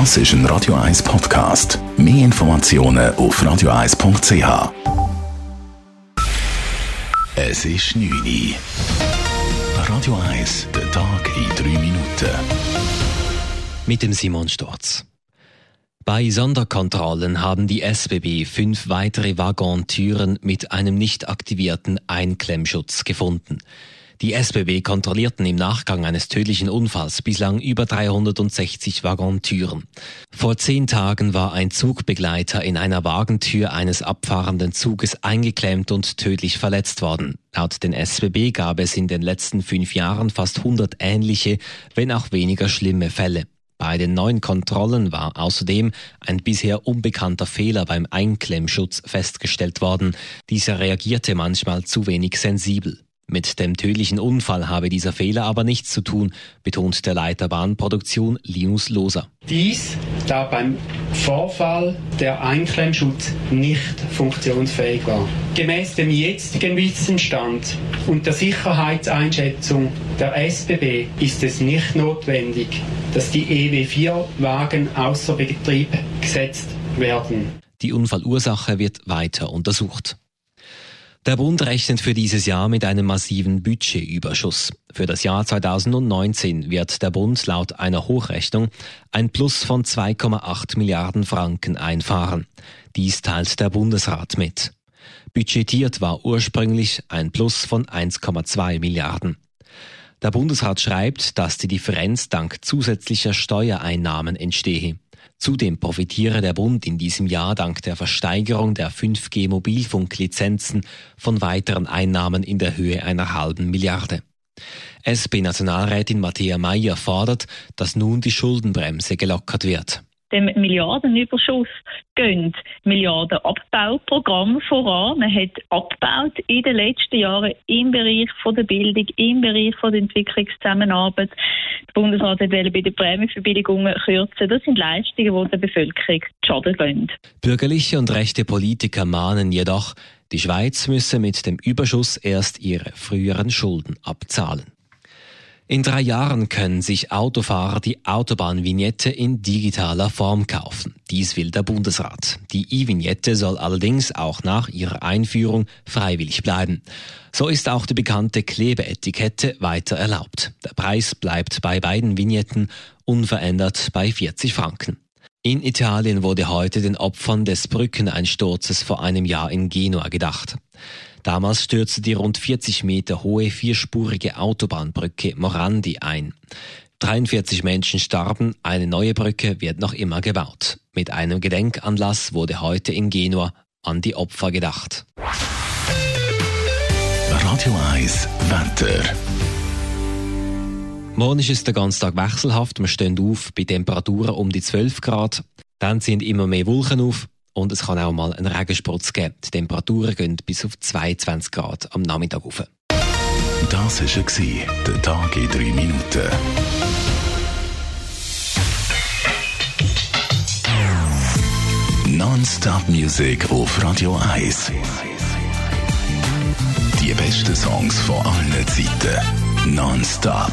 Das ist ein Radio 1 Podcast. Mehr Informationen auf radio1.ch. Es ist 9 Uhr. Radio 1, der Tag in 3 Minuten. Mit dem Simon Storz. Bei Sonderkontrollen haben die SBB fünf weitere Waggontüren mit einem nicht aktivierten Einklemmschutz gefunden. Die SBB kontrollierten im Nachgang eines tödlichen Unfalls bislang über 360 Waggontüren. Vor zehn Tagen war ein Zugbegleiter in einer Wagentür eines abfahrenden Zuges eingeklemmt und tödlich verletzt worden. Laut den SBB gab es in den letzten fünf Jahren fast 100 ähnliche, wenn auch weniger schlimme Fälle. Bei den neuen Kontrollen war außerdem ein bisher unbekannter Fehler beim Einklemmschutz festgestellt worden. Dieser reagierte manchmal zu wenig sensibel. Mit dem tödlichen Unfall habe dieser Fehler aber nichts zu tun, betont der Leiter Bahnproduktion Linus Loser. Dies, da beim Vorfall der Einklemmschutz nicht funktionsfähig war. Gemäß dem jetzigen Wissensstand und der Sicherheitseinschätzung der SBB ist es nicht notwendig, dass die EW4-Wagen außer Betrieb gesetzt werden. Die Unfallursache wird weiter untersucht. Der Bund rechnet für dieses Jahr mit einem massiven Budgetüberschuss. Für das Jahr 2019 wird der Bund laut einer Hochrechnung ein Plus von 2,8 Milliarden Franken einfahren. Dies teilt der Bundesrat mit. Budgetiert war ursprünglich ein Plus von 1,2 Milliarden. Der Bundesrat schreibt, dass die Differenz dank zusätzlicher Steuereinnahmen entstehe. Zudem profitiere der Bund in diesem Jahr dank der Versteigerung der 5G-Mobilfunklizenzen von weiteren Einnahmen in der Höhe einer halben Milliarde. SP-Nationalrätin Matthäa Mayer fordert, dass nun die Schuldenbremse gelockert wird dem Milliardenüberschuss gehen Milliardenabbauprogramm voran. Man hat abgebaut in den letzten Jahren im Bereich von der Bildung, im Bereich von der Entwicklungszusammenarbeit. Der Bundesrat hat bei den Prämienverbilligungen kürzen. Das sind Leistungen, die der Bevölkerung schaden gehen. Bürgerliche und rechte Politiker mahnen jedoch, die Schweiz müsse mit dem Überschuss erst ihre früheren Schulden abzahlen. In drei Jahren können sich Autofahrer die Autobahnvignette in digitaler Form kaufen. Dies will der Bundesrat. Die E-Vignette soll allerdings auch nach ihrer Einführung freiwillig bleiben. So ist auch die bekannte Klebeetikette weiter erlaubt. Der Preis bleibt bei beiden Vignetten unverändert bei 40 Franken. In Italien wurde heute den Opfern des Brückeneinsturzes vor einem Jahr in Genua gedacht. Damals stürzte die rund 40 Meter hohe vierspurige Autobahnbrücke Morandi ein. 43 Menschen starben, eine neue Brücke wird noch immer gebaut. Mit einem Gedenkanlass wurde heute in Genua an die Opfer gedacht. Radio 1 Wetter. Morgen ist es den ganzen Tag wechselhaft. Wir stehen auf bei Temperaturen um die 12 Grad. Dann sind immer mehr Wolken auf und es kann auch mal einen Regenspritz geben. Die Temperaturen gehen bis auf 22 Grad am Nachmittag rauf. Das war der Tag in drei Minuten. Non-Stop Music auf Radio 1. Die besten Songs von allen Zeiten. Non-Stop.